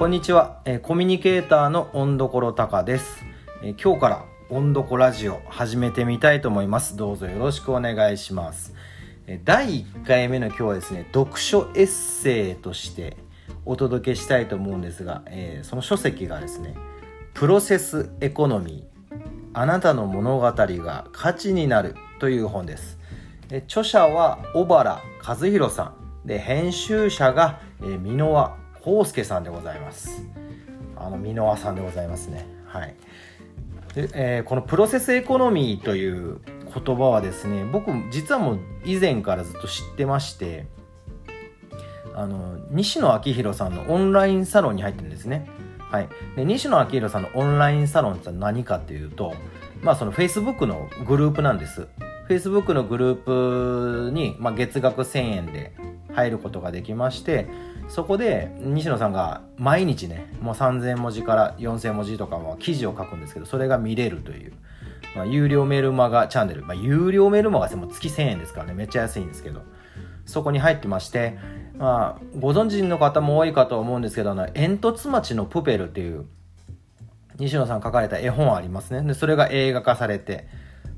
こんにちは、えーコミュニケーターの温どころたかです、えー今日から温どこラジオ始めてみたいと思います。どうぞよろしくお願いします。えー第1回目の今日はですね読書エッセイとしてお届けしたいと思うんですが、えーその書籍がですねプロセスエコノミーあなたの物語が価値になるという本です。え著者は小原和弘さん。で編集者がえー箕輪康介さんでございます。あの箕輪さんでございますね。はい。で、えーこのプロセスエコノミーという言葉はですね僕実はもう以前からずっと知ってましてあの西野昭弘さんのオンラインサロンに入ってるんですね。はい、で西野昭弘さんのオンラインサロンって何かっていうと、まあ、その Facebook のグループなんです。Facebook のグループに、まあ、月額1000円で入ることができましてそこで西野さんが毎日ねもう3000文字から4000文字とかも記事を書くんですけどそれが見れるという、まあ、有料メルマガチャンネル、まあ、有料メルマガっても月1000円ですからねめっちゃ安いんですけどそこに入ってまして、まあ、ご存知の方も多いかと思うんですけどあの煙突町のプペルっていう西野さん書かれた絵本ありますね。でそれが映画化されて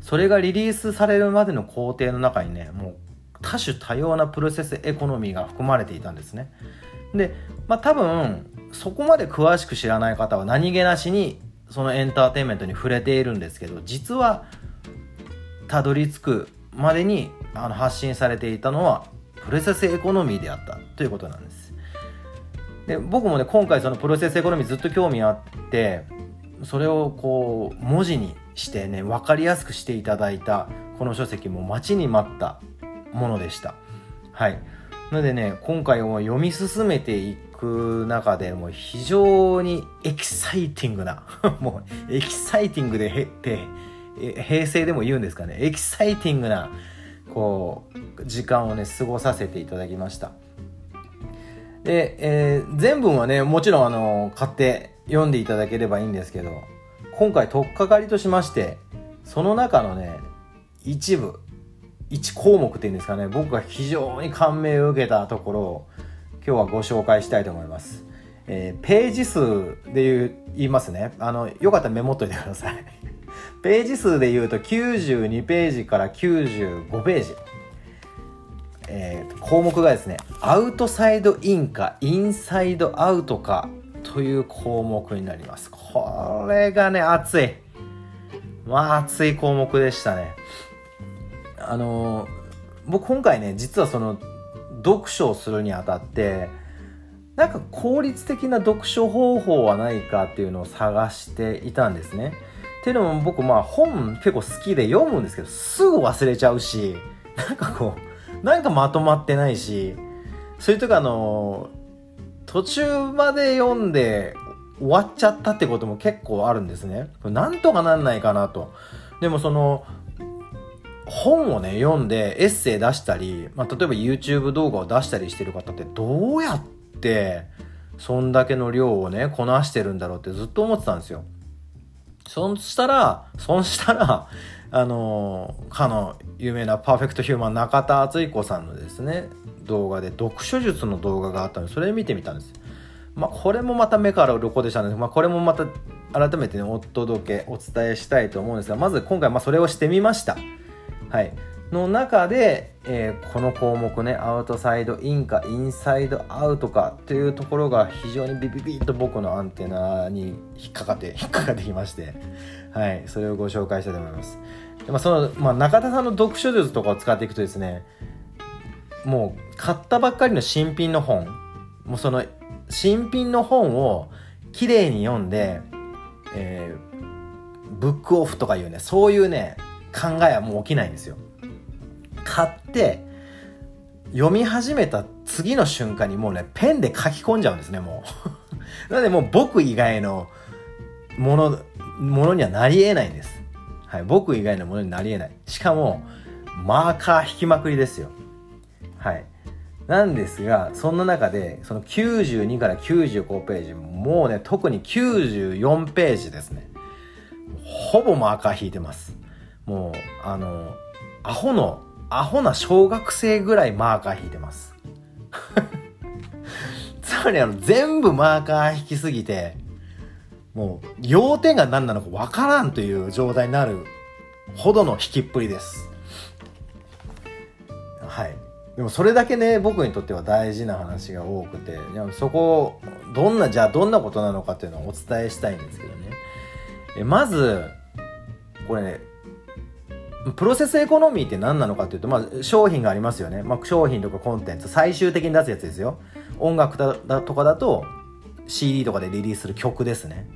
それがリリースされるまでの工程の中にねもう多種多様なプロセスエコノミーが含まれていたんですね。でまあ多分そこまで詳しく知らない方は何気なしにそのエンターテインメントに触れているんですけど実はたどり着くまでにあの発信されていたのはプロセスエコノミーであったということなんです。で僕もね今回そのプロセスエコノミーずっと興味あってそれをこう文字にしてね分かりやすくしていただいたこの書籍も待ちに待ったものでした。はい。なのでね今回も読み進めていく中でもう非常にエキサイティングな もうエキサイティングでへって平成でも言うんですかね。エキサイティングなこう時間をね過ごさせていただきました。で、えー全文はねもちろんあの買って読んでいただければいいんですけど今回取っかかりとしましてその中のね一部1項目っていうんですかね。僕が非常に感銘を受けたところを今日はご紹介したいと思います、えーページ数で言言いますね。あのよかったらメモっといてください。ページ数で言うと92ページから95ページ。えー項目がですねアウトサイドインかインサイドアウトかという項目になります。これがね熱い。まあ熱い項目でしたね。あの僕今回ね実はその読書をするにあたってなんか効率的な読書方法はないかっていうのを探していたんですね。っていうのも僕まあ本結構好きで読むんですけどすぐ忘れちゃうしなんかこうなんかまとまってないしそういう時あの途中まで読んで終わっちゃったってことも結構あるんですね。なんとかなんないかなと。でもその本をね読んでエッセイ出したり、まあ、例えば YouTube 動画を出したりしてる方ってどうやってそんだけの量をねこなしてるんだろうってずっと思ってたんですよ。そしたらそしたら あのかの有名なパーフェクトヒューマン中田敦彦さんのですね動画で読書術の動画があったのでそれ見てみたんです。まあこれもまた目から鱗でしたので、まあ、これもまた改めて、ね、お届けお伝えしたいと思うんですがまず今回まあそれをしてみました。はい。の中で、えーこの項目ねアウトサイドインかインサイドアウトかというところが非常にビビビッと僕のアンテナに引っかかって 引っかかってきまして。はい。それをご紹介したいと思います。でまあ、その、まあ、中田さんの読書術とかを使っていくとですねもう買ったばっかりの新品の本もうその新品の本をきれいに読んで、えーブックオフとかいうねそういうね考えはもう起きないんですよ。買って読み始めた次の瞬間にもうねペンで書き込んじゃうんですねもう。なのでもう僕以外のものものにはなり得ないんです。はい僕以外のものになり得ない。しかもマーカー引きまくりですよ。はい。なんですがそんな中でその92から95ページもうね特に94ページですね。ほぼマーカー引いてます。もうあのアホのアホな小学生ぐらいマーカー引いてます かにあの全部マーカー引きすぎて、もう要点が何なのかわからんという状態になるほどの引きっぷりです。はい。でもそれだけね、僕にとっては大事な話が多くて、いやそこを、どんな、じゃあどんなことなのかっていうのをお伝えしたいんですけどね。えまず、これね、プロセスエコノミーって何なのかっていうと、まあ、商品がありますよね。まあ、商品とかコンテンツ、最終的に出すやつですよ。音楽だとかだと、CD とかでリリースする曲ですね。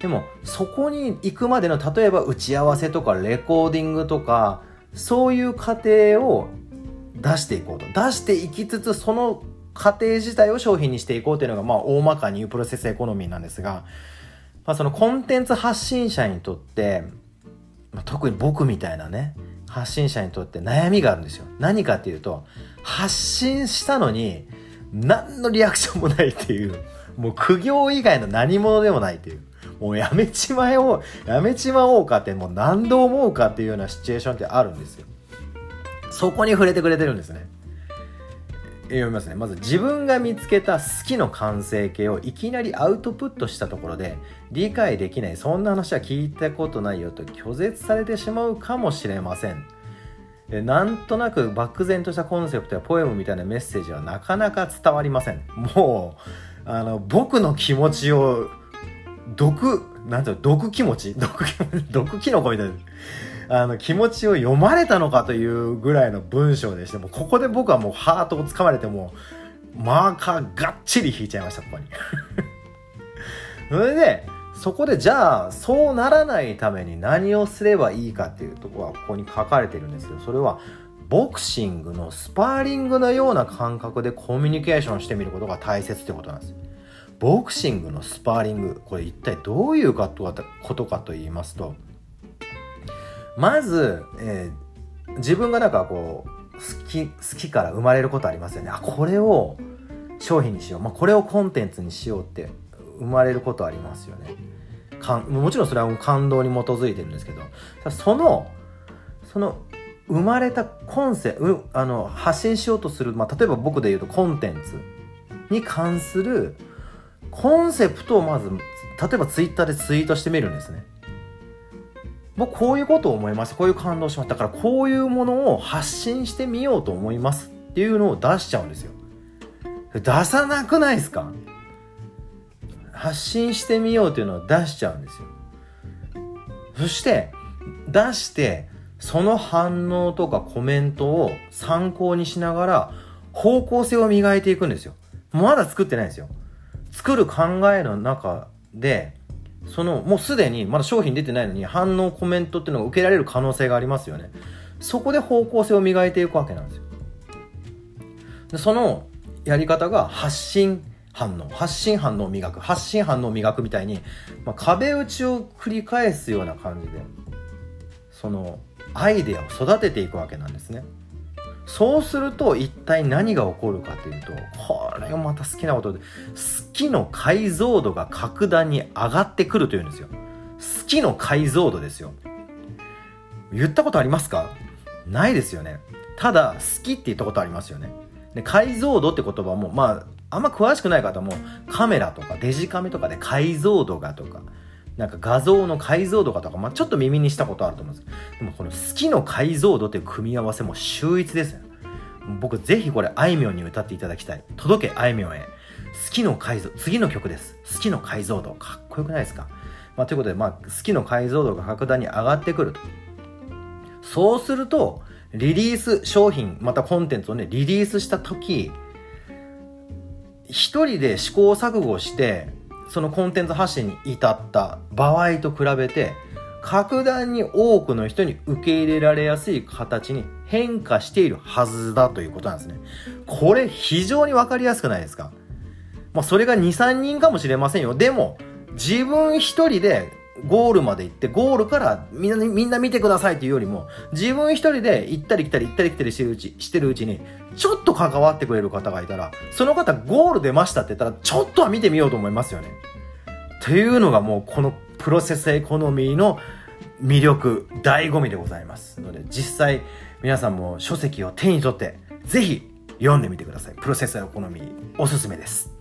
でも、そこに行くまでの、例えば打ち合わせとかレコーディングとか、そういう過程を出していこうと。出していきつつ、その過程自体を商品にしていこうというのが、まあ、大まかに言うプロセスエコノミーなんですが、まあ、そのコンテンツ発信者にとって、特に僕みたいなね、発信者にとって悩みがあるんですよ。何かっていうと、発信したのに、何のリアクションもないっていう、もう苦行以外の何者でもないっていう。もうやめちまえを、やめちまおうかってもう何度思うかっていうようなシチュエーションってあるんですよ。そこに触れてくれてるんですね。読みますね。まず自分が見つけた好きの完成形をいきなりアウトプットしたところで理解できない、そんな話は聞いたことないよと拒絶されてしまうかもしれません。なんとなく漠然としたコンセプトやポエムみたいなメッセージはなかなか伝わりません。もう、あの、僕の気持ちを、毒、なんていうの、毒気持ち？毒気持ち？毒キノコみたいな。あの、気持ちを読まれたのかというぐらいの文章でして、もうここで僕はもうハートを掴まれてもマーカーがっちり引いちゃいました、ここに。それで、そこでじゃあ、そうならないために何をすればいいかっていうとこはここに書かれてるんですよ。それは、ボクシングのスパーリングのような感覚でコミュニケーションしてみることが大切ってことなんです。ボクシングのスパーリング、これ一体どういうことかと言いますと、まず、えー、自分がなんかこう好き好きから生まれることありますよね。あこれを商品にしよう、まあ、これをコンテンツにしようって生まれることありますよね。かんもちろんそれは感動に基づいてるんですけど。そのその生まれたコンセあの発信しようとする、まあ、例えば僕で言うとコンテンツに関するコンセプトをまず例えばツイッターでツイートしてみるんですね。僕こういうことを思いましたこういう感動しましただからこういうものを発信してみようと思いますっていうのを出しちゃうんですよ。出さなくないですか？発信してみようっていうのを出しちゃうんですよ。そして出してその反応とかコメントを参考にしながら方向性を磨いていくんですよ。まだ作ってないんですよ。作る考えの中でそのもうすでにまだ商品出てないのに反応コメントっていうのが受けられる可能性がありますよね。そこで方向性を磨いていくわけなんですよ。でそのやり方が発信反応発信反応を磨く発信反応を磨くみたいに、まあ、壁打ちを繰り返すような感じでそのアイデアを育てていくわけなんですね。そうすると一体何が起こるかというと、これがまた好きなことで、好きの解像度が格段に上がってくるというんですよ。好きの解像度ですよ。言ったことありますか？ないですよね。ただ、好きって言ったことありますよね。で、解像度って言葉も、まあ、あんま詳しくない方も、カメラとかデジカメとかで解像度がとか、なんか画像の解像度がとか、まあ、ちょっと耳にしたことあると思うんですでもこの好きの解像度っていう組み合わせも秀逸ですよ。僕ぜひこれあいみょんに歌っていただきたい。届けあいみょんへ。好きの解像、次の曲です。好きの解像度。かっこよくないですか？まあ、ということで、まあ、好きの解像度が格段に上がってくると。そうすると、リリース、商品、またコンテンツをね、リリースした時、一人で試行錯誤して、そのコンテンツ発信に至った場合と比べて、格段に多くの人に受け入れられやすい形に変化しているはずだということなんですね。これ非常にわかりやすくないですか？まあそれが2、3人かもしれませんよ。でも、自分一人でゴールまで行って、ゴールからみんな、みんな見てくださいっていうよりも、自分一人で行ったり来たり行ったり来たりしてるうち、してるうちに、ちょっと関わってくれる方がいたら、その方ゴール出ましたって言ったら、ちょっとは見てみようと思いますよね。というのがもうこのプロセスエコノミーの魅力、醍醐味でございますので、実際皆さんも書籍を手に取って、ぜひ読んでみてください。プロセスエコノミーおすすめです。